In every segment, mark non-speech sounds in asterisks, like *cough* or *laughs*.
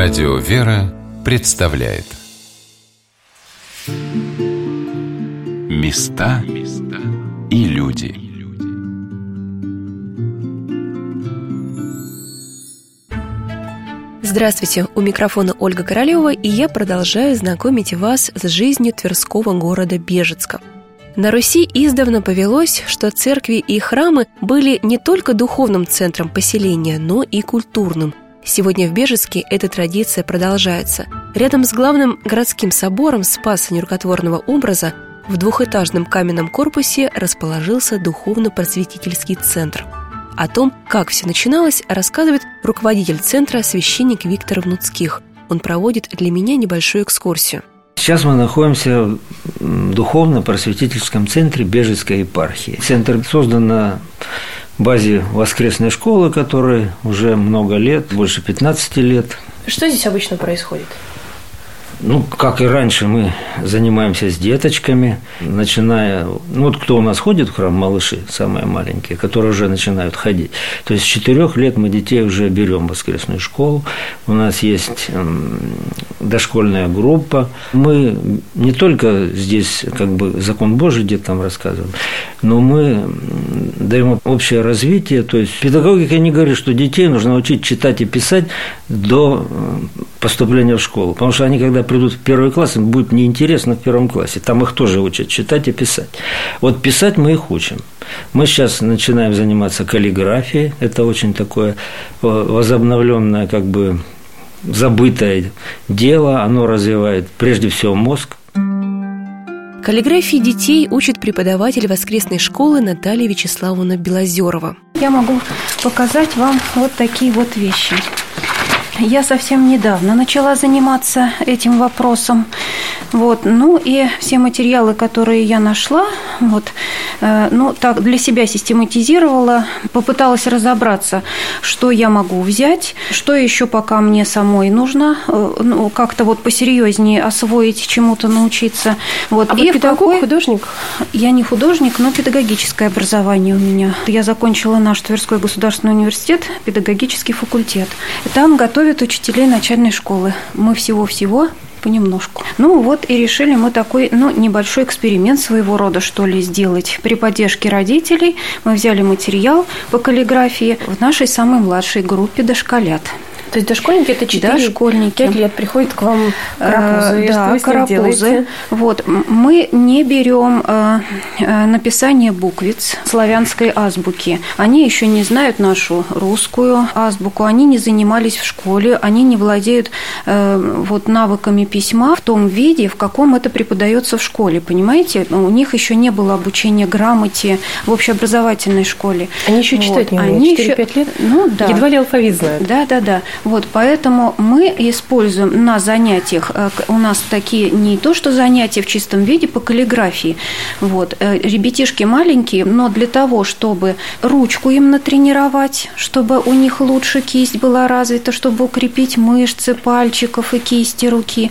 Радио «Вера» представляет. Места и люди. Здравствуйте, у микрофона Ольга Королева, и я продолжаю знакомить вас с жизнью Тверского города Бежецка – на Руси издавна повелось, что церкви и храмы были не только духовным центром поселения, но и культурным. Сегодня в Бежецке эта традиция продолжается. Рядом с главным городским собором Спаса нерукотворного образа в двухэтажном каменном корпусе расположился духовно-просветительский центр. О том, как все начиналось, рассказывает руководитель центра священник Виктор Внуцких. Он проводит для меня небольшую экскурсию – Сейчас мы находимся в духовно-просветительском центре Бежецкой епархии. Центр создан на базе воскресной школы, которой уже много лет, больше 15 лет. Что здесь обычно происходит? Ну, как и раньше, мы занимаемся с деточками, начиная... Ну, вот кто у нас ходит в храм, малыши, самые маленькие, которые уже начинают ходить. То есть с четырех лет мы детей уже берем в воскресную школу. У нас есть дошкольная группа. Мы не только здесь как бы закон Божий где-то там рассказываем, но мы даем общее развитие. То есть педагогика не говорит, что детей нужно учить читать и писать до поступления в школу. Потому что они, когда придут в первый класс, им будет неинтересно в первом классе. Там их тоже учат читать и писать. Вот писать мы их учим. Мы сейчас начинаем заниматься каллиграфией. Это очень такое возобновленное, как бы забытое дело. Оно развивает прежде всего мозг. Каллиграфии детей учит преподаватель воскресной школы Наталья Вячеславовна Белозерова. Я могу показать вам вот такие вот вещи. Я совсем недавно начала заниматься этим вопросом. Вот. Ну и все материалы, которые я нашла, вот, э, ну, так для себя систематизировала, попыталась разобраться, что я могу взять, что еще пока мне самой нужно, э, ну, как-то вот посерьезнее освоить, чему-то научиться. Вот. А и вы педагог, какой... художник? Я не художник, но педагогическое образование у меня. Я закончила наш Тверской государственный университет, педагогический факультет. Там готовят учителей начальной школы. Мы всего-всего понемножку. Ну вот и решили мы такой, ну, небольшой эксперимент своего рода, что ли, сделать. При поддержке родителей мы взяли материал по каллиграфии в нашей самой младшей группе дошколят. То есть дошкольники это 4 дошкольники. 5 лет приходят к вам карапузы. Э, да, карапузы. Вот. Мы не берем э, э, написание буквиц славянской азбуки. Они еще не знают нашу русскую азбуку, они не занимались в школе, они не владеют э, вот навыками письма в том виде, в каком это преподается в школе, понимаете? У них еще не было обучения грамоте в общеобразовательной школе. Они еще читать вот. не умеют, 4-5 лет? Ну, да. Едва ли алфавит знают. Да, да, да. Вот, поэтому мы используем на занятиях, э, у нас такие не то, что занятия в чистом виде по каллиграфии. Вот, э, ребятишки маленькие, но для того, чтобы ручку им натренировать, чтобы у них лучше кисть была развита, чтобы укрепить мышцы пальчиков и кисти руки.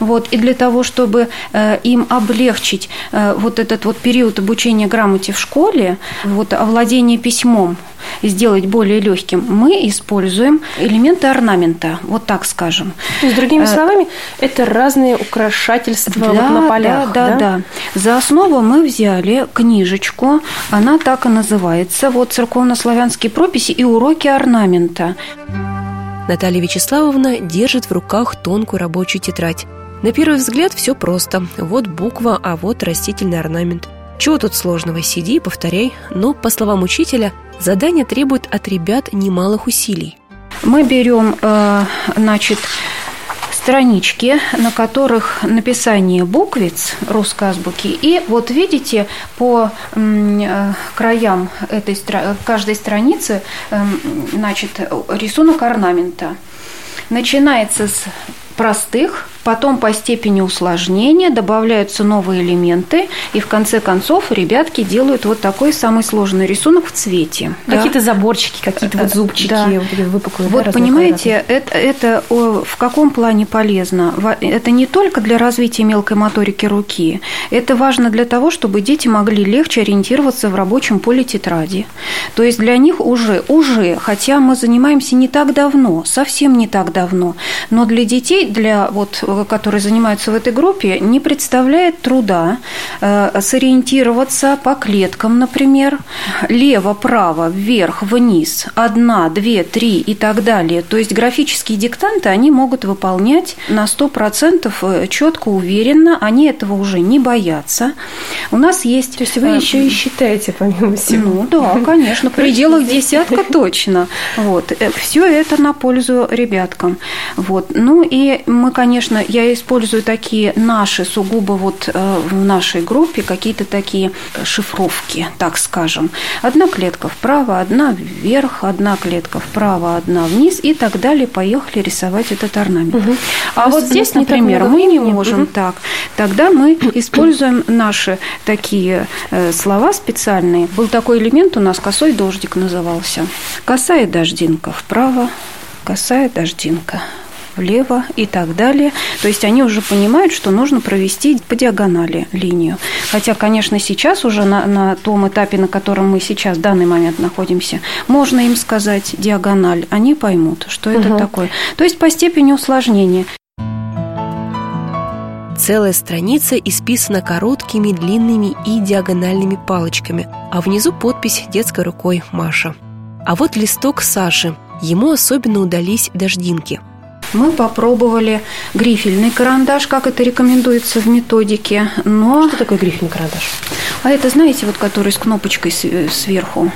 Вот, и для того, чтобы э, им облегчить вот этот вот период обучения грамоте в школе, вот овладение письмом, сделать более легким, мы используем элементы орнамента, вот так скажем. То есть, другими э, словами, это разные украшательства да, вот на полях. Да, да, да, да. За основу мы взяли книжечку, она так и называется, вот церковнославянские прописи и уроки орнамента. Наталья Вячеславовна держит в руках тонкую рабочую тетрадь. На первый взгляд все просто. Вот буква, а вот растительный орнамент. Чего тут сложного? Сиди и повторяй. Но, по словам учителя, задание требует от ребят немалых усилий. Мы берем, э, значит, странички, на которых написание буквиц русской азбуки. И вот видите, по э, краям этой, каждой страницы значит, рисунок орнамента. Начинается с простых, потом по степени усложнения добавляются новые элементы, и в конце концов ребятки делают вот такой самый сложный рисунок в цвете. Какие-то да. заборчики, какие-то вот зубчики, да. вот выпуклые. Вот да, понимаете, это, это в каком плане полезно? Это не только для развития мелкой моторики руки, это важно для того, чтобы дети могли легче ориентироваться в рабочем поле тетради. То есть для них уже, уже, хотя мы занимаемся не так давно, совсем не так давно, но для детей, для вот которые занимаются в этой группе, не представляет труда э, сориентироваться по клеткам, например, лево, право, вверх, вниз, одна, две, три и так далее. То есть графические диктанты они могут выполнять на 100% э, четко, уверенно, они этого уже не боятся. У нас есть... То есть вы э, еще и считаете, помимо всего? Ну да, конечно, в пределах десятка точно. Вот. Все это на пользу ребяткам. Вот. Ну и мы, конечно, я использую такие наши, сугубо вот э, в нашей группе, какие-то такие шифровки, так скажем. Одна клетка вправо, одна вверх, одна клетка вправо, одна вниз и так далее. Поехали рисовать этот орнамент. Угу. А вот здесь, например, мы не можем угу. так. Тогда мы используем наши такие э, слова специальные. Был такой элемент у нас, косой дождик назывался. Косая дождинка вправо, косая дождинка влево и так далее. То есть они уже понимают, что нужно провести по диагонали линию. Хотя, конечно, сейчас уже на, на том этапе, на котором мы сейчас в данный момент находимся, можно им сказать диагональ. Они поймут, что это угу. такое. То есть по степени усложнения. Целая страница исписана короткими, длинными и диагональными палочками, а внизу подпись детской рукой Маша. А вот листок Саши. Ему особенно удались дождинки – мы попробовали грифельный карандаш, как это рекомендуется в методике, но... Что такое грифельный карандаш? А это, знаете, вот который с кнопочкой сверху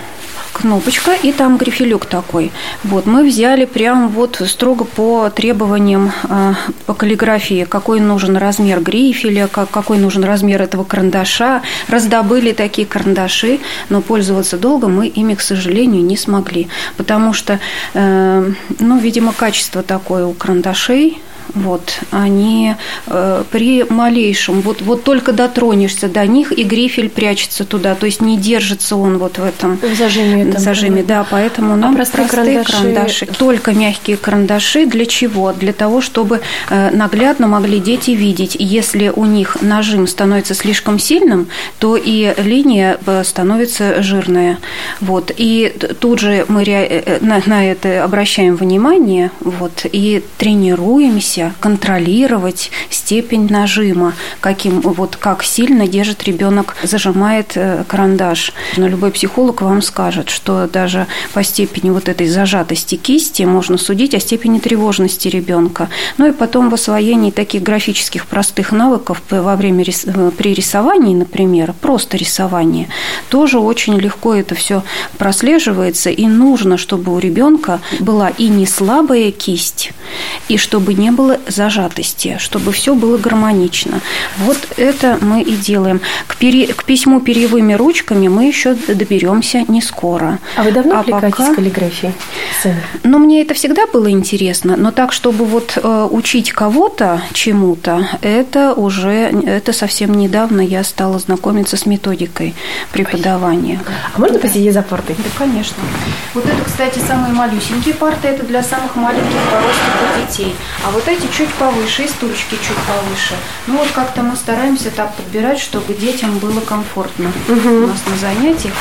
кнопочка, и там грифелек такой. Вот, мы взяли прям вот строго по требованиям э, по каллиграфии, какой нужен размер грифеля, как, какой нужен размер этого карандаша. Раздобыли такие карандаши, но пользоваться долго мы ими, к сожалению, не смогли, потому что, э, ну, видимо, качество такое у карандашей, вот, они э, при малейшем, вот, вот только дотронешься до них, и грифель прячется туда, то есть не держится он вот в этом в зажиме, этом, зажиме да, поэтому нам а простые, простые карандаши... карандаши, только мягкие карандаши, для чего? Для того, чтобы э, наглядно могли дети видеть, если у них нажим становится слишком сильным, то и линия э, становится жирная, вот, и тут же мы э, на, на это обращаем внимание, вот, и тренируемся учимся контролировать степень нажима, каким, вот как сильно держит ребенок, зажимает э, карандаш. Но любой психолог вам скажет, что даже по степени вот этой зажатости кисти можно судить о степени тревожности ребенка. Ну и потом в освоении таких графических простых навыков во время э, при рисовании, например, просто рисование, тоже очень легко это все прослеживается, и нужно, чтобы у ребенка была и не слабая кисть, и чтобы не было зажатости, чтобы все было гармонично. Вот это мы и делаем. К, пере... к письму перьевыми ручками мы еще доберемся не скоро. А вы давно а увлекаетесь пока... каллиграфией? Ну, мне это всегда было интересно, но так, чтобы вот э, учить кого-то чему-то, это уже, это совсем недавно я стала знакомиться с методикой преподавания. А можно да. посидеть за партой? Да, конечно. Вот это, кстати, самые малюсенькие парты, это для самых маленьких по детей. А вот эти чуть повыше, и стульчики чуть повыше. Ну вот как-то мы стараемся так подбирать, чтобы детям было комфортно угу. у нас на занятиях.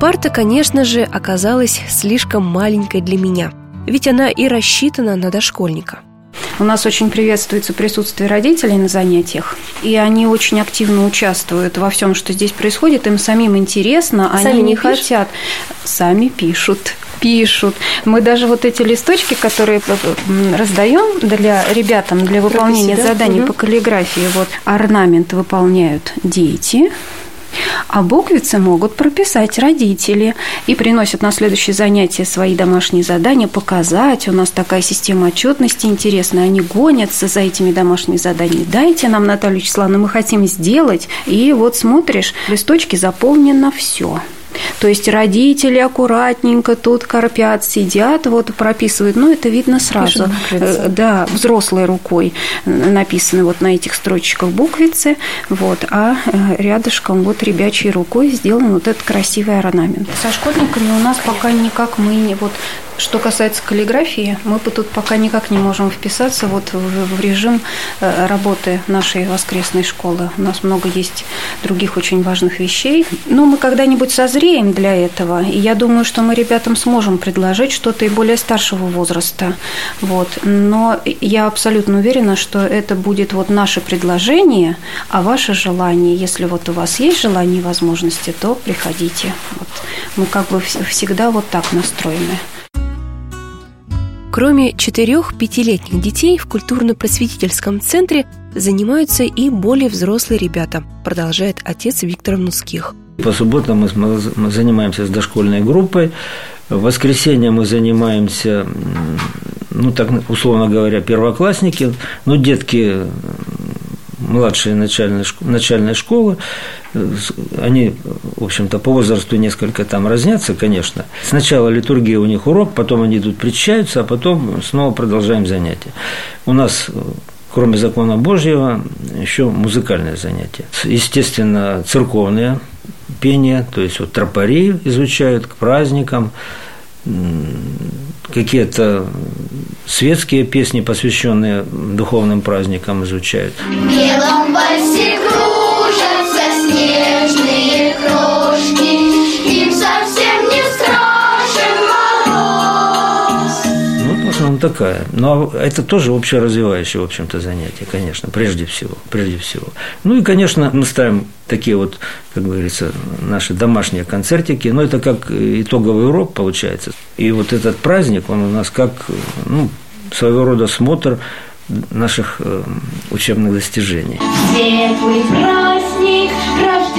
Парта, конечно же, оказалась слишком маленькой для меня, ведь она и рассчитана на дошкольника. У нас очень приветствуется присутствие родителей на занятиях, и они очень активно участвуют во всем, что здесь происходит. Им самим интересно, сами они не пишут? хотят. Сами пишут пишут. Мы даже вот эти листочки, которые раздаем для ребятам для выполнения Прописи, да? заданий угу. по каллиграфии, вот орнамент выполняют дети, а буквицы могут прописать родители и приносят на следующее занятие свои домашние задания, показать. У нас такая система отчетности интересная. Они гонятся за этими домашними заданиями. Дайте нам, Наталья Вячеславовна, мы хотим сделать. И вот смотришь, листочки заполнено все. То есть родители аккуратненько тут корпят, сидят, вот прописывают, ну, это видно сразу. Э, да, взрослой рукой написаны вот на этих строчках буквицы, вот, а э, рядышком вот ребячей рукой сделан вот этот красивый орнамент. Со школьниками у нас пока никак мы не вот что касается каллиграфии, мы тут пока никак не можем вписаться вот в, режим э, работы нашей воскресной школы. У нас много есть других очень важных вещей. Но мы когда-нибудь созреем для этого, и я думаю, что мы ребятам сможем предложить что-то и более старшего возраста. Вот. Но я абсолютно уверена, что это будет вот наше предложение, а ваше желание, если вот у вас есть желание и возможности, то приходите. Вот. Мы как бы всегда вот так настроены. Кроме четырех-пятилетних детей в культурно-просветительском центре занимаются и более взрослые ребята, продолжает отец Виктор Нуских. По субботам мы занимаемся с дошкольной группой. В воскресенье мы занимаемся, ну так условно говоря, первоклассники, ну детки младшие начальной, начальной школы, они, в общем-то, по возрасту несколько там разнятся, конечно. Сначала литургия у них урок, потом они тут причащаются, а потом снова продолжаем занятия. У нас кроме закона Божьего, еще музыкальное занятие. Естественно, церковные пения, то есть вот тропари изучают к праздникам, какие-то светские песни, посвященные духовным праздникам, изучают. Белом такая. Но это тоже общеразвивающее, в общем-то, занятие, конечно, прежде всего, прежде всего. Ну и, конечно, мы ставим такие вот, как говорится, наши домашние концертики, но это как итоговый урок получается. И вот этот праздник, он у нас как ну, своего рода смотр наших э, учебных достижений. Светлый праздник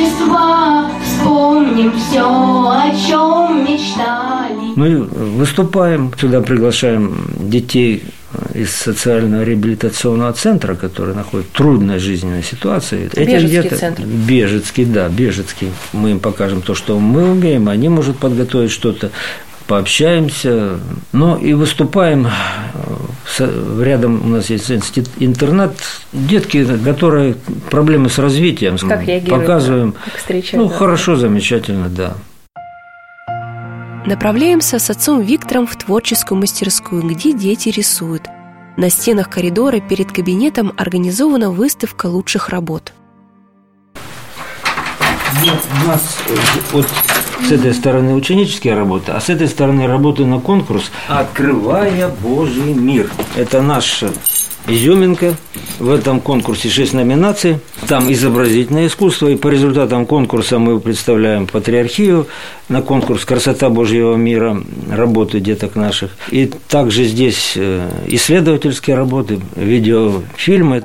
Рождества, вспомним все, о чем мечтали. Ну и выступаем, сюда приглашаем детей из социального реабилитационного центра, который находится в трудной жизненной ситуации. Бежецкий центр. Бежецкий, да, Бежецкий. Мы им покажем то, что мы умеем, они могут подготовить что-то пообщаемся, но и выступаем. Рядом у нас есть интернат. Детки, которые проблемы с развитием, как показываем. Как ну, хорошо, замечательно, да. Направляемся с отцом Виктором в творческую мастерскую, где дети рисуют. На стенах коридора перед кабинетом организована выставка лучших работ. У нас э, вот с этой стороны ученические работы, а с этой стороны работы на конкурс «Открывая Божий мир». Это наш изюминка. В этом конкурсе шесть номинаций. Там изобразительное искусство, и по результатам конкурса мы представляем патриархию на конкурс «Красота Божьего мира», работы деток наших. И также здесь э, исследовательские работы, видеофильмы.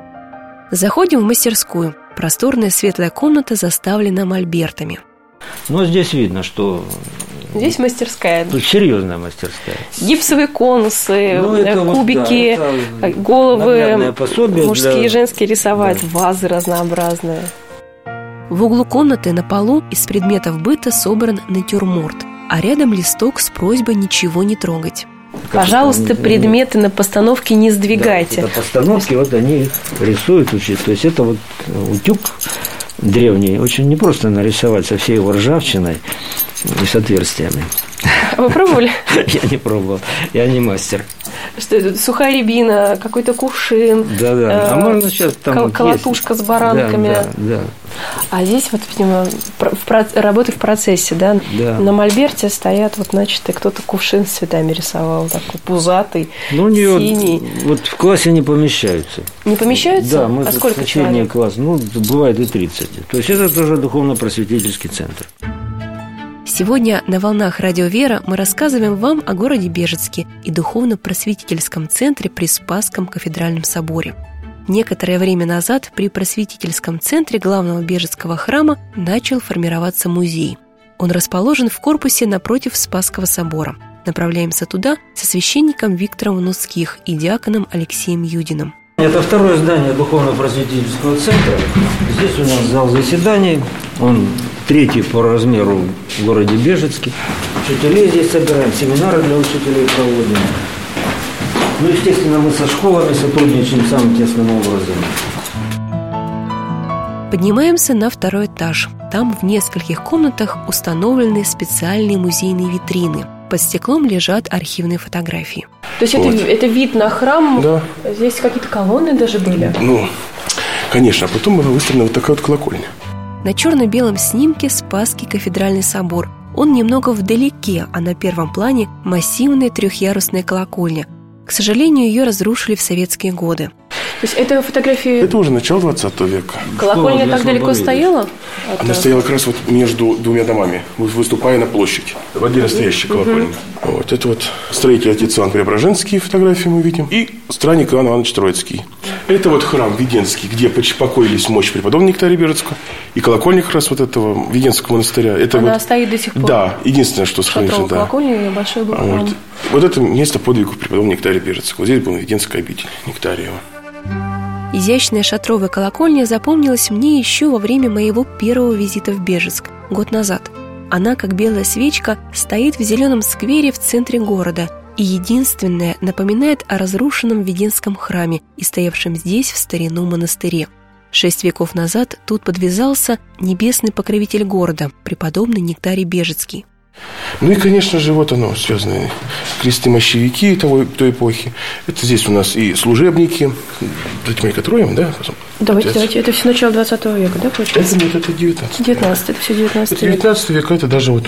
Заходим в мастерскую. Просторная светлая комната заставлена мольбертами. Но здесь видно, что Здесь мастерская. Тут серьезная мастерская. Гипсовые конусы, ну, это кубики, вот, да, это головы, мужские для... и женские рисовать, да. вазы разнообразные. В углу комнаты на полу из предметов быта собран натюрморт, а рядом листок с просьбой ничего не трогать. Как Пожалуйста, это, предметы на постановке не сдвигайте. Да, это постановки, вот они рисуют, учат. То есть это вот утюг древний, очень непросто нарисовать со всей его ржавчиной и с отверстиями. Вы пробовали? *laughs* Я не пробовал, я не мастер. Что это? Сухая рябина, какой-то кувшин. Да, да. А э, можно сейчас там колотушка с баранками. Да, да, да. А здесь вот, видимо, в, работы в процессе, да? Да. На мольберте стоят, вот, значит, кто-то кувшин с цветами рисовал, такой пузатый, ну, у нее синий. Вот, вот в классе не помещаются. Не помещаются? Да, мы а сколько человек? класс, ну, бывает и 30. То есть это тоже духовно-просветительский центр. Сегодня на «Волнах Радио Вера» мы рассказываем вам о городе Бежецке и духовно-просветительском центре при Спасском кафедральном соборе. Некоторое время назад при просветительском центре главного Бежецкого храма начал формироваться музей. Он расположен в корпусе напротив Спасского собора. Направляемся туда со священником Виктором Нуских и диаконом Алексеем Юдиным. Это второе здание духовно-просветительского центра. Здесь у нас зал заседаний. Он третий по размеру в городе Бежецке. Учителей здесь собираем, семинары для учителей проводим. Ну, естественно, мы со школами сотрудничаем самым тесным образом. Поднимаемся на второй этаж. Там в нескольких комнатах установлены специальные музейные витрины. Под стеклом лежат архивные фотографии. То есть Вот. это, это вид на храм? Да. Здесь какие-то колонны даже были? Ну, конечно. А потом была выставлена вот такая вот колокольня. На черно-белом снимке Спасский кафедральный собор. Он немного вдалеке, а на первом плане массивная трехъярусная колокольня. К сожалению, ее разрушили в советские годы. То есть это фотографии... Это уже начало 20 века. Колокольня так далеко стояла? От, Она стояла как раз вот между двумя домами, вы- выступая на площади. Воде настоящая колокольня. Вот это вот строитель отец Иван Преображенский фотографии мы видим. И странник Иван Иванович Троицкий. Это вот храм Веденский, где покоились мощь преподобного Нектария Бежецкого. И колокольня как раз вот этого Веденского монастыря. Это Она вот, стоит до сих пор? Да, единственное, что сохранилось. Да. колокольня и большой был храм. Вот. вот это место подвигов преподобного Нектария Бежецкого. Здесь была Веденская обитель Нектариева. Изящная шатровая колокольня запомнилась мне еще во время моего первого визита в Бежецк, год назад. Она, как белая свечка, стоит в зеленом сквере в центре города и единственная напоминает о разрушенном Веденском храме и стоявшем здесь в старину монастыре. Шесть веков назад тут подвязался небесный покровитель города, преподобный Нектарий Бежецкий. Ну и, конечно же, вот оно, связанные кресты-мощевики того, той эпохи. Это здесь у нас и служебники. Давайте мы их да? Потом. Давайте, Это- давайте. Это все начало 20 века, да, получается? Это нет, это 19 19 это все 19 Это век. 19 век, это даже вот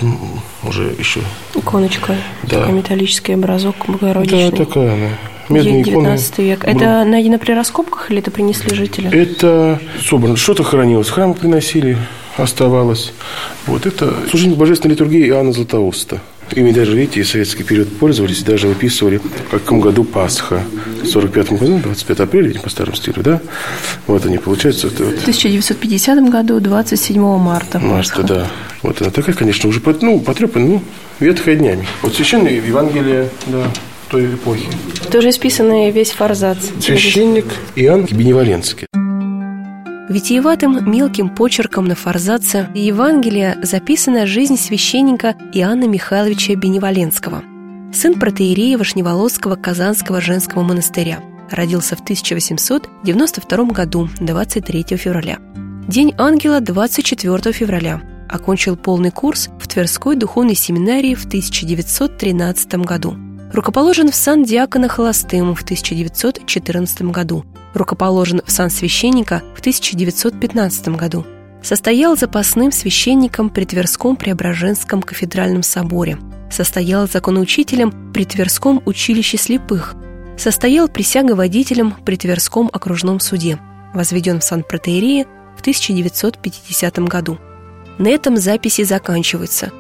уже еще... Иконочка. Да. Такой металлический образок Да, Богородичный. такая она. Медные иконы. 19 век. Это найдено при раскопках или это принесли жители? Это собрано, что-то хранилось, храмы приносили, оставалось. Вот это служение божественной литургии Иоанна Златоуста. Ими даже, видите, в советский период пользовались, даже выписывали, в каком году Пасха. В 45 году, 25 апреля, видимо, по старому стилю, да? Вот они, получается, это вот В 1950 году, 27 марта. Марта, Пасха. да. Вот она такая, конечно, уже под- ну, потрепанная, ну, ветхая днями. Вот священное Евангелие, да, той эпохи. Тоже исписанный весь форзац. Священник Иоанн Беневоленский. Витиеватым мелким почерком на форзаце Евангелия записана жизнь священника Иоанна Михайловича Беневоленского, сын протеерея Вышневолодского Казанского женского монастыря. Родился в 1892 году, 23 февраля. День ангела 24 февраля. Окончил полный курс в Тверской духовной семинарии в 1913 году. Рукоположен в сан диакона холостым в 1914 году. Рукоположен в сан священника в 1915 году. Состоял запасным священником при Тверском Преображенском кафедральном соборе. Состоял законоучителем при Тверском училище слепых. Состоял присяговодителем при Тверском окружном суде. Возведен в сан протеерее в 1950 году. На этом записи заканчиваются.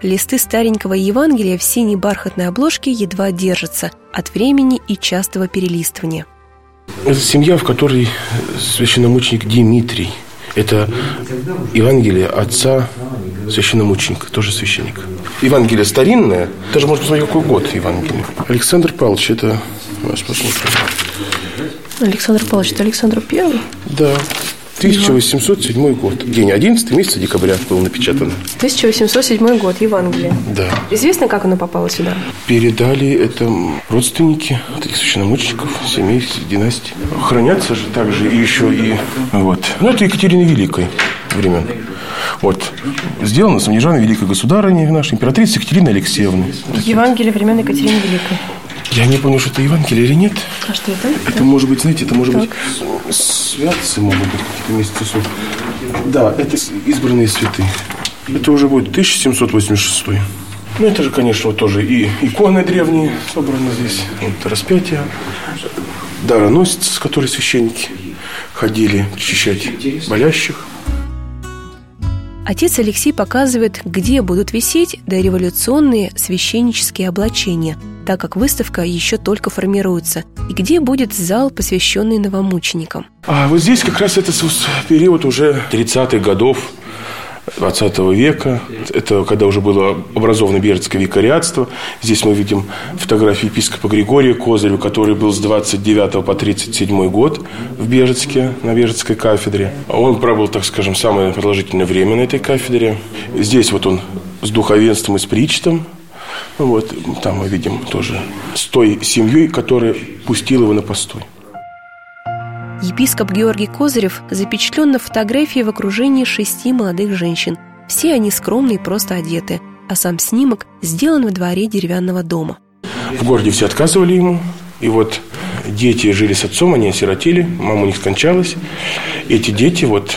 Листы старенького Евангелия в синей бархатной обложке едва держатся от времени и частого перелистывания. Это семья, в которой священномученик Дмитрий. Это Евангелие отца священномученика, тоже священник. Евангелие старинное, даже можно посмотреть, какой год Евангелие. Александр Павлович, это... Сейчас посмотрим. Александр Павлович, это Александр Первый? Да, 1807 год. День 11 месяца декабря было напечатано. 1807 год, Евангелие. Да. Известно, как оно попало сюда? Передали это родственники таких священномучеников, семей, династий. Хранятся же также и еще и... Вот. Ну, это Екатерины Великой времен. Вот. Сделано Самнежаной Великой Государыни нашей, императрицы Екатерины Алексеевны. Евангелие времен Екатерины Великой. Я не помню, что это Евангелие или нет. А что это? Это может быть, знаете, это может быть святцы могут быть какие-то месяцы. Да, это избранные святые. Это уже будет 1786. Ну, это же, конечно, вот тоже и иконы древние собраны здесь. Вот распятие. Дароносец, с которой священники ходили причащать болящих. Отец Алексей показывает, где будут висеть дореволюционные священнические облачения, так как выставка еще только формируется, и где будет зал, посвященный новомученикам. А вот здесь как раз это период уже 30-х годов 20 века. Это когда уже было образовано Бежецкое викариатство. Здесь мы видим фотографии епископа Григория Козырева, который был с 29 по 37 год в Бежецке, на Бежецкой кафедре. Он пробыл, так скажем, самое продолжительное время на этой кафедре. Здесь вот он с духовенством и с причтом. Вот, там мы видим тоже с той семьей, которая пустила его на постой. Епископ Георгий Козырев запечатлен на фотографии в окружении шести молодых женщин. Все они скромные и просто одеты, а сам снимок сделан во дворе деревянного дома. В городе все отказывали ему, и вот дети жили с отцом, они осиротели, мама у них скончалась. Эти дети вот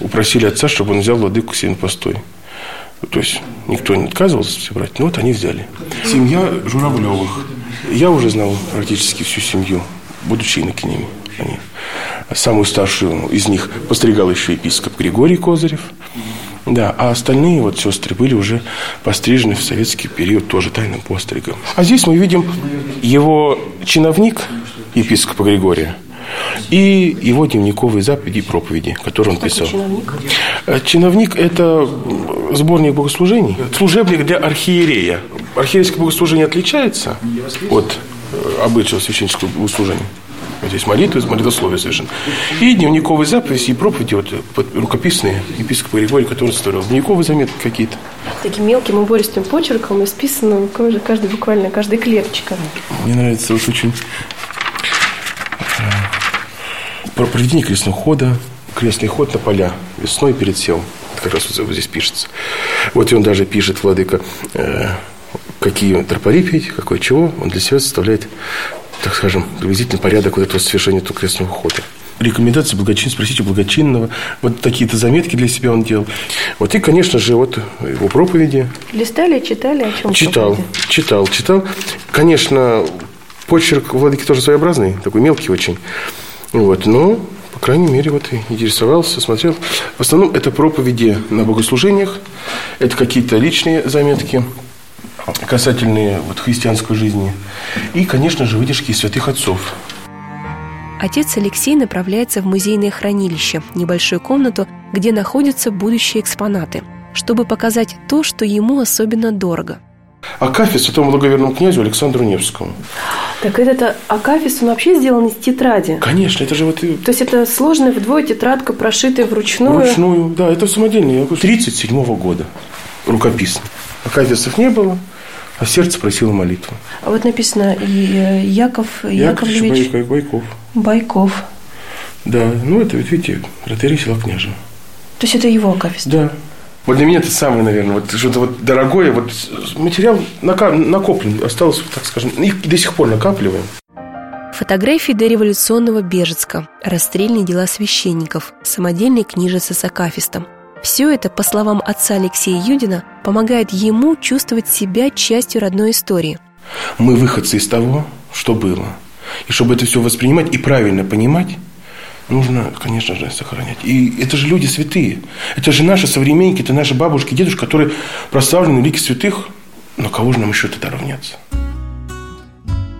упросили отца, чтобы он взял владыку себе на постой. То есть никто не отказывался брать, но вот они взяли. Семья Журавлевых. Я уже знал практически всю семью, будучи инокинями. Они. Самую старшую из них постригал еще епископ Григорий Козырев. Да, а остальные вот сестры были уже пострижены в советский период тоже тайным постригом. А здесь мы видим его чиновник, епископа Григория, и его дневниковые заповеди и проповеди, которые он писал. Чиновник? Э, чиновник – это сборник богослужений, служебник для архиерея. Архиерейское богослужение отличается от э, обычного священнического богослужения. Здесь молитвы, молитвословие совершенно. И дневниковые заповеди и проповеди, вот, рукописные, епископ Григорий, который составлял. Дневниковые заметки какие-то. Таким мелким убористым почерком исписано каждый, каждый буквально, каждая клеточка. Мне нравится вот очень про проведение крестного хода, крестный ход на поля весной перед сел. как раз вот здесь пишется. Вот и он даже пишет, владыка, э, какие тропари пить, какой чего. Он для себя составляет, так скажем, приблизительный порядок вот этого совершения этого крестного хода. Рекомендации благочин, спросите у благочинного. Вот такие-то заметки для себя он делал. Вот и, конечно же, вот его проповеди. Листали, читали, о чем Читал, проповеди? читал, читал. Конечно, почерк владыки тоже своеобразный, такой мелкий очень. Вот, но, по крайней мере, вот интересовался, смотрел. В основном это проповеди на богослужениях, это какие-то личные заметки, касательные вот, христианской жизни. И, конечно же, выдержки из святых отцов. Отец Алексей направляется в музейное хранилище, небольшую комнату, где находятся будущие экспонаты, чтобы показать то, что ему особенно дорого – Акафист святому благоверному князю Александру Невскому. Так этот Акафист, он вообще сделан из тетради? Конечно, это же вот... То есть это сложная вдвое тетрадка, прошитая вручную? Вручную, да, это самодельный. 37 -го года рукописно. Акафистов не было, а сердце просило молитву. А вот написано э, Яков, Яков Яковлевич Байков. Байков. Да, ну это, видите, протерей села княжа. То есть это его Акафист? Да. Вот для меня это самое, наверное, вот что-то вот дорогое, вот материал накоплен, осталось, так скажем, их до сих пор накапливаем. Фотографии дореволюционного Бежецка, расстрельные дела священников, самодельные книжицы с акафистом. Все это, по словам отца Алексея Юдина, помогает ему чувствовать себя частью родной истории. Мы выходцы из того, что было. И чтобы это все воспринимать и правильно понимать, нужно, конечно же, сохранять. И это же люди святые. Это же наши современники, это наши бабушки, дедушки, которые прославлены лики святых. На кого же нам еще тогда равняться?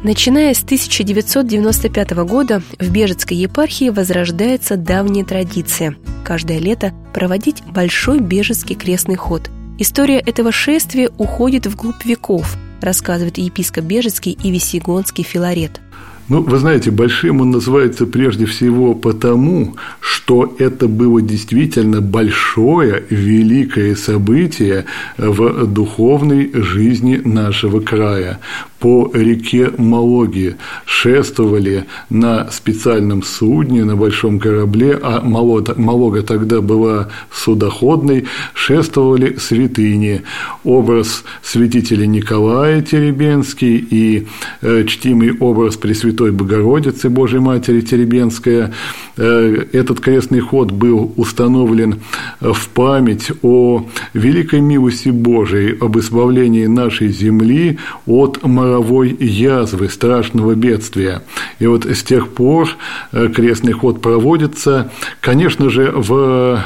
Начиная с 1995 года в Бежецкой епархии возрождается давняя традиция – каждое лето проводить большой бежецкий крестный ход. История этого шествия уходит вглубь веков, рассказывает епископ Бежецкий и Весегонский Филарет. Ну, вы знаете, большим он называется прежде всего потому, что это было действительно большое, великое событие в духовной жизни нашего края по реке Малоги, шествовали на специальном судне, на большом корабле, а Малога тогда была судоходной, шествовали святыни. Образ святителя Николая Теребенский и э, чтимый образ Пресвятой Богородицы Божьей Матери Теребенская. Э, этот крестный ход был установлен в память о великой милости Божией, об избавлении нашей земли от мороза мировой язвы, страшного бедствия. И вот с тех пор э, крестный ход проводится. Конечно же, в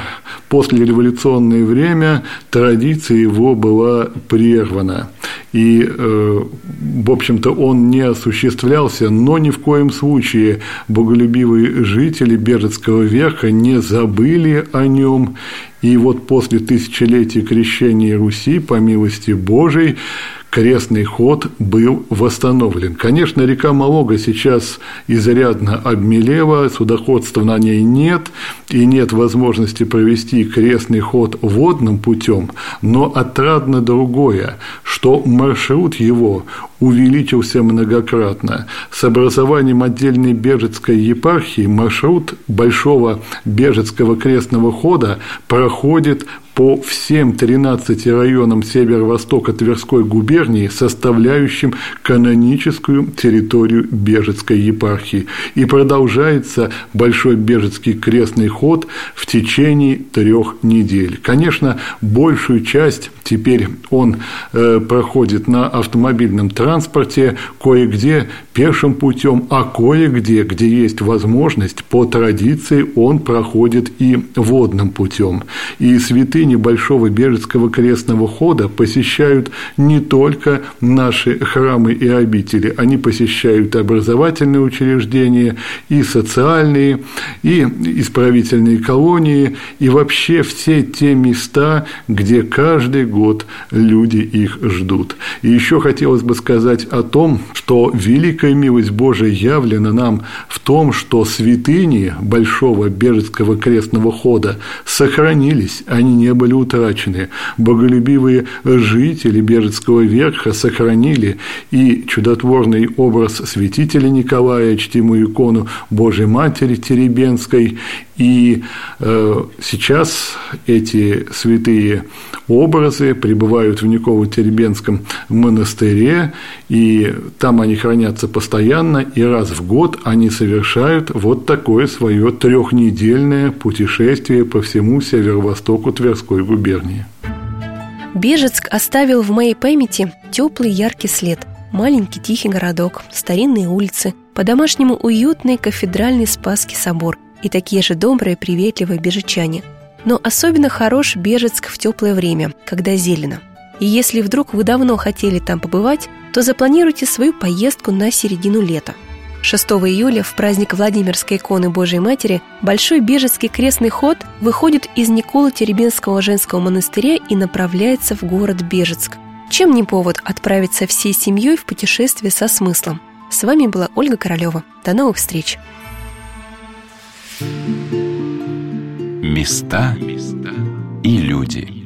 послереволюционное время традиция его была прервана. и, э, в общем-то, он не осуществлялся, но ни в коем случае боголюбивые жители Бежецкого верха не забыли о нем, и вот после тысячелетия крещения Руси, по милости Божией, крестный ход был восстановлен. Конечно, река Малога сейчас изрядно обмелела, судоходства на ней нет, и нет возможности провести крестный ход водным путем, но отрадно другое, что маршрут его увеличился многократно. С образованием отдельной Бежецкой епархии маршрут Большого Бежецкого крестного хода проходит по всем 13 районам северо-востока Тверской губернии, составляющим каноническую территорию Бежецкой епархии. И продолжается Большой Бежецкий крестный ход в течение трех недель. Конечно, большую часть теперь он э, проходит на автомобильном транспорте, кое-где пешим путем, а кое-где, где есть возможность, по традиции он проходит и водным путем. И святыни Большого Бежецкого крестного хода посещают не только наши храмы и обители, они посещают образовательные учреждения, и социальные, и исправительные колонии, и вообще все те места, где каждый год люди их ждут. И еще хотелось бы сказать о том, что великая милость Божия явлена нам в том, что святыни Большого Бежецкого крестного хода сохранились, они не были утрачены. Боголюбивые жители Бежецкого верха сохранили и чудотворный образ святителя Николая, чтимую икону Божьей Матери Теребенской, и э, сейчас эти святые образы пребывают в Никово-Теребенском монастыре, и там они хранятся постоянно, и раз в год они совершают вот такое свое трехнедельное путешествие по всему северо-востоку Тверской губернии. Бежецк оставил в моей памяти теплый яркий след. Маленький тихий городок, старинные улицы, по-домашнему уютный кафедральный Спасский собор – и такие же добрые, приветливые бежечане. Но особенно хорош Бежецк в теплое время, когда зелено. И если вдруг вы давно хотели там побывать, то запланируйте свою поездку на середину лета. 6 июля в праздник Владимирской иконы Божией Матери Большой Бежецкий крестный ход выходит из Николы Теребенского женского монастыря и направляется в город Бежецк. Чем не повод отправиться всей семьей в путешествие со смыслом? С вами была Ольга Королева. До новых встреч! Места и люди.